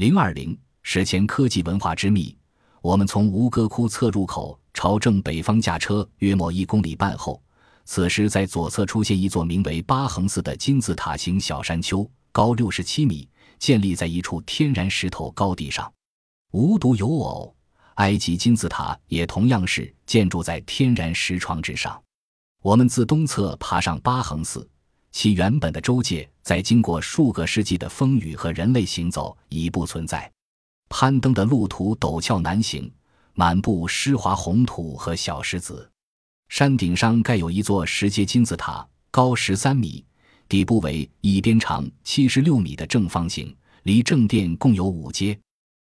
零二零史前科技文化之秘。我们从吴哥窟侧入口朝正北方驾车约莫一公里半后，此时在左侧出现一座名为八横寺的金字塔形小山丘，高六十七米，建立在一处天然石头高地上。无独有偶，埃及金字塔也同样是建筑在天然石床之上。我们自东侧爬上八横寺，其原本的州界在经过数个世纪的风雨和人类行走已不存在。攀登的路途陡峭难行，满布湿滑红土和小石子。山顶上盖有一座石阶金字塔，高十三米，底部为一边长七十六米的正方形，离正殿共有五阶。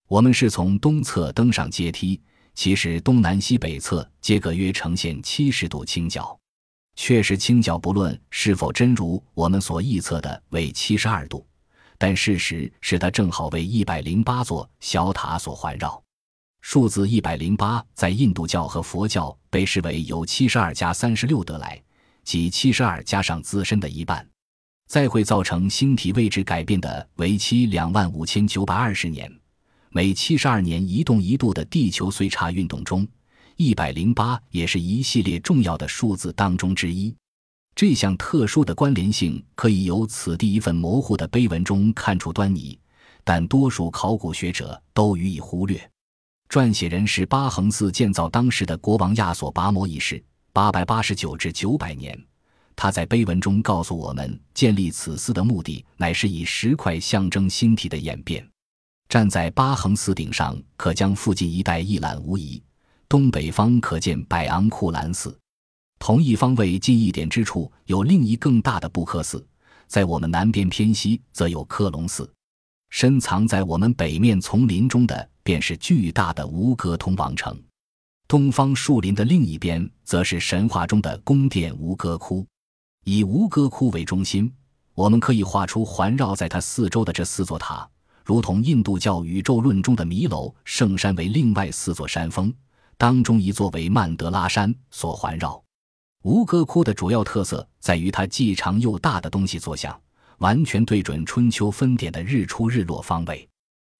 我们是从东侧登上阶梯，其实东南西北侧皆各约呈现七十度倾角。确实倾角，不论是否真如我们所臆测的为七十二度，但事实是它正好为一百零八座小塔所环绕。数字一百零八在印度教和佛教被视为由七十二加三十六得来，即七十二加上自身的一半。再会造成星体位置改变的为期两万五千九百二十年，每七十二年移动一度的地球岁差运动中。一百零八也是一系列重要的数字当中之一，这项特殊的关联性可以由此地一份模糊的碑文中看出端倪，但多数考古学者都予以忽略。撰写人是巴恒寺建造当时的国王亚索拔摩一世，八百八十九至九百年。他在碑文中告诉我们，建立此寺的目的乃是以石块象征星体的演变。站在巴恒寺顶上，可将附近一带一览无遗。东北方可见百昂库兰寺，同一方位近一点之处有另一更大的布克寺，在我们南边偏西则有科隆寺。深藏在我们北面丛林中的便是巨大的吴哥通王城。东方树林的另一边则是神话中的宫殿吴哥窟。以吴哥窟为中心，我们可以画出环绕在它四周的这四座塔，如同印度教宇宙论中的弥楼圣山为另外四座山峰。当中一座为曼德拉山所环绕，吴哥窟的主要特色在于它既长又大的东西坐向，完全对准春秋分点的日出日落方位。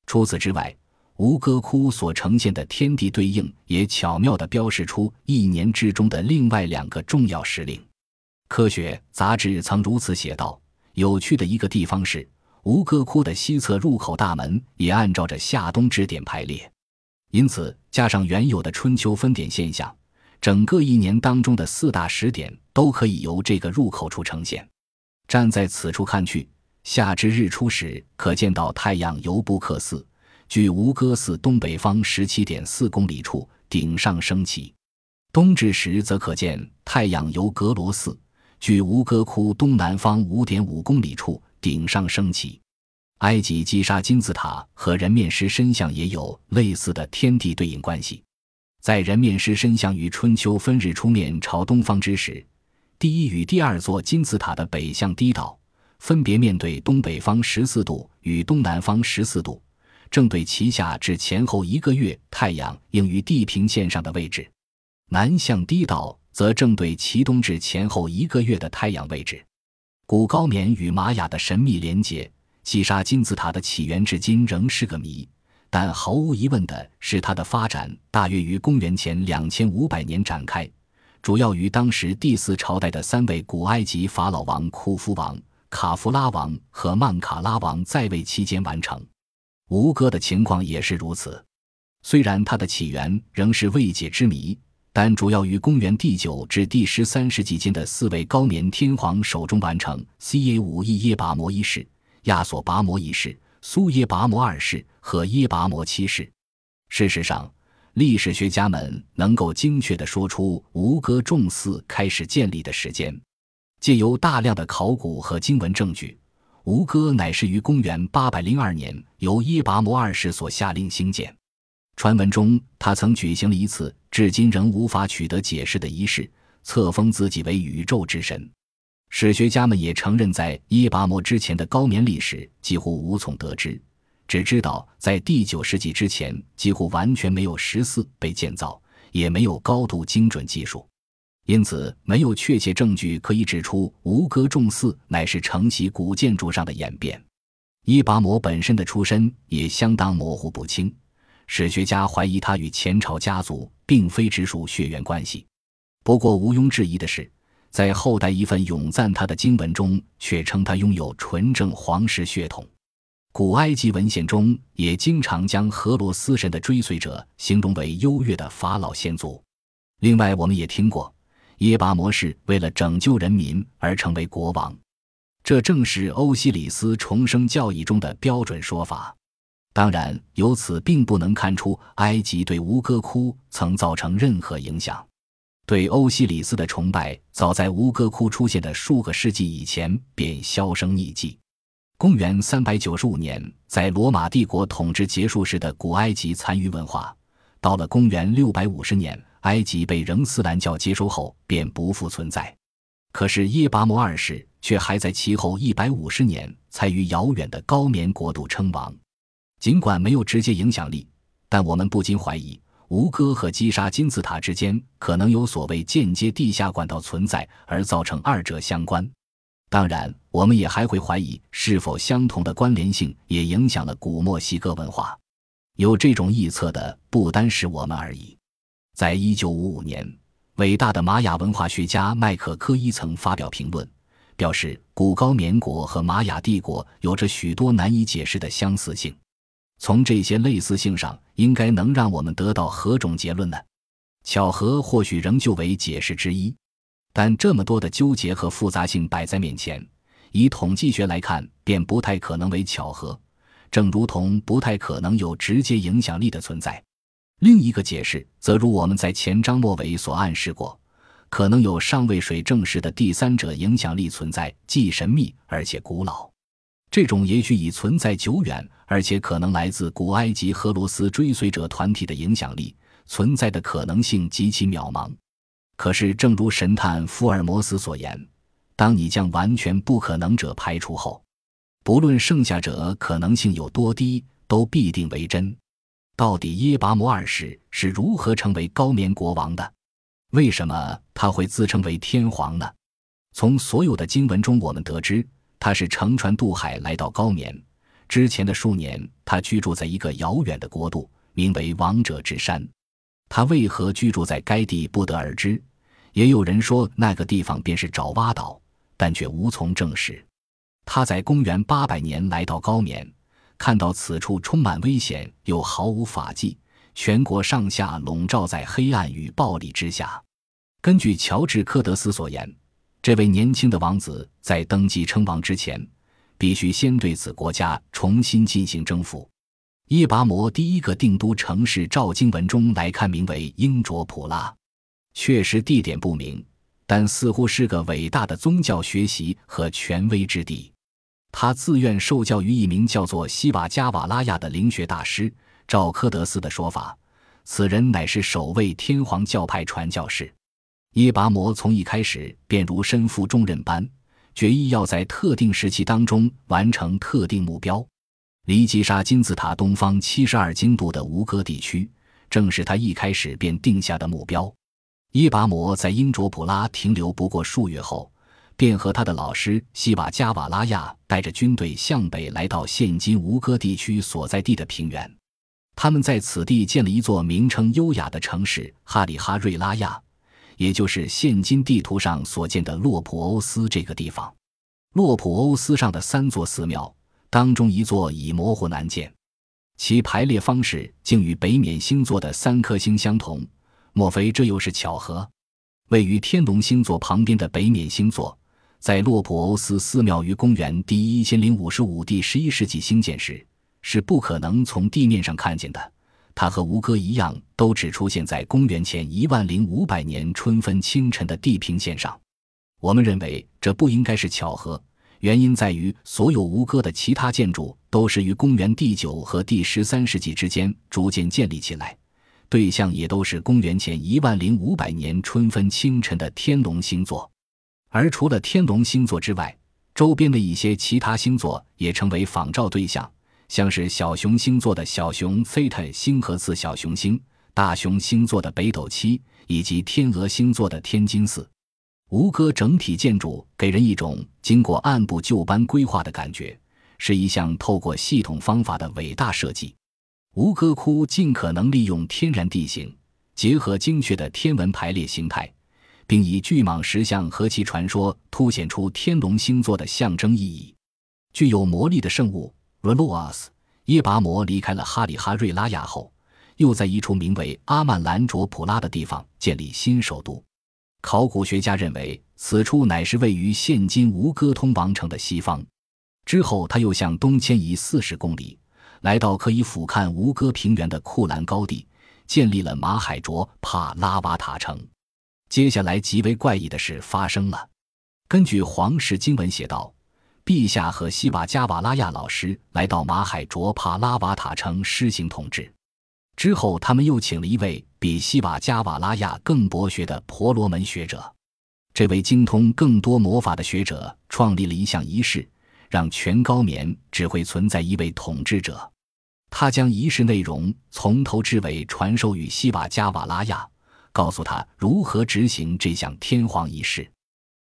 除此之外，吴哥窟所呈现的天地对应也巧妙地标示出一年之中的另外两个重要时令。科学杂志曾如此写道：有趣的一个地方是，吴哥窟的西侧入口大门也按照着夏冬之点排列。因此，加上原有的春秋分点现象，整个一年当中的四大时点都可以由这个入口处呈现。站在此处看去，夏至日出时可见到太阳由布克寺距吴哥寺东北方十七点四公里处顶上升起；冬至时则可见太阳由格罗寺距吴哥窟东南方五点五公里处顶上升起。埃及击杀金字塔和人面狮身像也有类似的天地对应关系。在人面狮身像于春秋分日出面朝东方之时，第一与第二座金字塔的北向低岛分别面对东北方十四度与东南方十四度，正对其下至前后一个月太阳应于地平线上的位置；南向低岛则正对其东至前后一个月的太阳位置。古高棉与玛雅的神秘连结。击杀金字塔的起源至今仍是个谜，但毫无疑问的是，它的发展大约于公元前两千五百年展开，主要于当时第四朝代的三位古埃及法老王库夫王、卡夫拉王和曼卡拉王在位期间完成。吴哥的情况也是如此，虽然它的起源仍是未解之谜，但主要于公元第九至第十三世纪间的四位高棉天皇手中完成。Ca 五亿耶拔摩一世。亚索拔摩一世、苏耶拔摩二世和耶拔摩七世。事实上，历史学家们能够精确地说出吴哥众寺开始建立的时间。借由大量的考古和经文证据，吴哥乃是于公元802年由耶拔摩二世所下令兴建。传闻中，他曾举行了一次至今仍无法取得解释的仪式，册封自己为宇宙之神。史学家们也承认，在耶拔摩之前的高棉历史几乎无从得知，只知道在第九世纪之前几乎完全没有石寺被建造，也没有高度精准技术，因此没有确切证据可以指出吴哥众寺乃是承袭古建筑上的演变。耶拔摩本身的出身也相当模糊不清，史学家怀疑他与前朝家族并非直属血缘关系。不过毋庸置疑的是，在后代一份咏赞他的经文中，却称他拥有纯正皇室血统。古埃及文献中也经常将荷罗斯神的追随者形容为优越的法老先祖。另外，我们也听过耶巴摩是为了拯救人民而成为国王，这正是欧西里斯重生教义中的标准说法。当然，由此并不能看出埃及对吴哥窟曾造成任何影响。对欧西里斯的崇拜，早在吴哥窟出现的数个世纪以前便销声匿迹。公元三百九十五年，在罗马帝国统治结束时的古埃及残余文化，到了公元六百五十年，埃及被仍斯兰教接收后便不复存在。可是耶拔摩二世却还在其后一百五十年才于遥远的高棉国度称王。尽管没有直接影响力，但我们不禁怀疑。吴哥和击杀金字塔之间可能有所谓间接地下管道存在，而造成二者相关。当然，我们也还会怀疑是否相同的关联性也影响了古墨西哥文化。有这种臆测的不单是我们而已。在一九五五年，伟大的玛雅文化学家麦克科伊曾发表评论，表示古高棉国和玛雅帝国有着许多难以解释的相似性。从这些类似性上，应该能让我们得到何种结论呢？巧合或许仍旧为解释之一，但这么多的纠结和复杂性摆在面前，以统计学来看，便不太可能为巧合，正如同不太可能有直接影响力的存在。另一个解释，则如我们在前章末尾所暗示过，可能有尚未水证实的第三者影响力存在，既神秘而且古老。这种也许已存在久远，而且可能来自古埃及荷罗斯追随者团体的影响力存在的可能性极其渺茫。可是，正如神探福尔摩斯所言，当你将完全不可能者排除后，不论剩下者可能性有多低，都必定为真。到底耶拔摩二世是如何成为高棉国王的？为什么他会自称为天皇呢？从所有的经文中，我们得知。他是乘船渡海来到高棉，之前的数年，他居住在一个遥远的国度，名为王者之山。他为何居住在该地不得而知，也有人说那个地方便是爪哇岛，但却无从证实。他在公元八百年来到高棉，看到此处充满危险又毫无法纪，全国上下笼罩在黑暗与暴力之下。根据乔治·科德斯所言。这位年轻的王子在登基称王之前，必须先对此国家重新进行征服。耶拔摩第一个定都城市，照经文中来看，名为英卓普拉，确实地点不明，但似乎是个伟大的宗教学习和权威之地。他自愿受教于一名叫做西瓦加瓦拉亚的灵学大师。照科德斯的说法，此人乃是首位天皇教派传教士。耶拔摩从一开始便如身负重任般，决意要在特定时期当中完成特定目标。离吉沙金字塔东方七十二经度的吴哥地区，正是他一开始便定下的目标。耶拔摩在英卓普拉停留不过数月后，便和他的老师西瓦加瓦拉亚带着军队向北来到现今吴哥地区所在地的平原。他们在此地建了一座名称优雅的城市哈里哈瑞拉亚。也就是现今地图上所见的洛普欧斯这个地方，洛普欧斯上的三座寺庙当中一座已模糊难见，其排列方式竟与北冕星座的三颗星相同，莫非这又是巧合？位于天龙星座旁边的北冕星座，在洛普欧斯寺庙于公元第一千零五十五第十一世纪兴建时，是不可能从地面上看见的。它和吴哥一样，都只出现在公元前一万零五百年春分清晨的地平线上。我们认为这不应该是巧合，原因在于所有吴哥的其他建筑都是于公元第九和第十三世纪之间逐渐建立起来，对象也都是公元前一万零五百年春分清晨的天龙星座。而除了天龙星座之外，周边的一些其他星座也成为仿照对象。像是小熊星座的小熊 Theta 星河次小熊星、大熊星座的北斗七，以及天鹅星座的天津四。吴哥整体建筑给人一种经过按部就班规划的感觉，是一项透过系统方法的伟大设计。吴哥窟尽可能利用天然地形，结合精确的天文排列形态，并以巨蟒石像和其传说凸显出天龙星座的象征意义。具有魔力的圣物 r o a s 耶拔摩离开了哈里哈瑞拉亚后，又在一处名为阿曼兰卓普拉的地方建立新首都。考古学家认为，此处乃是位于现今吴哥通王城的西方。之后，他又向东迁移四十公里。来到可以俯瞰吴哥平原的库兰高地，建立了马海卓帕拉瓦塔城。接下来极为怪异的事发生了。根据皇室经文写道，陛下和西瓦加瓦拉亚老师来到马海卓帕拉瓦塔城施行统治。之后，他们又请了一位比西瓦加瓦拉亚更博学的婆罗门学者。这位精通更多魔法的学者创立了一项仪式。让全高棉只会存在一位统治者，他将仪式内容从头至尾传授与西瓦加瓦拉亚，告诉他如何执行这项天皇仪式。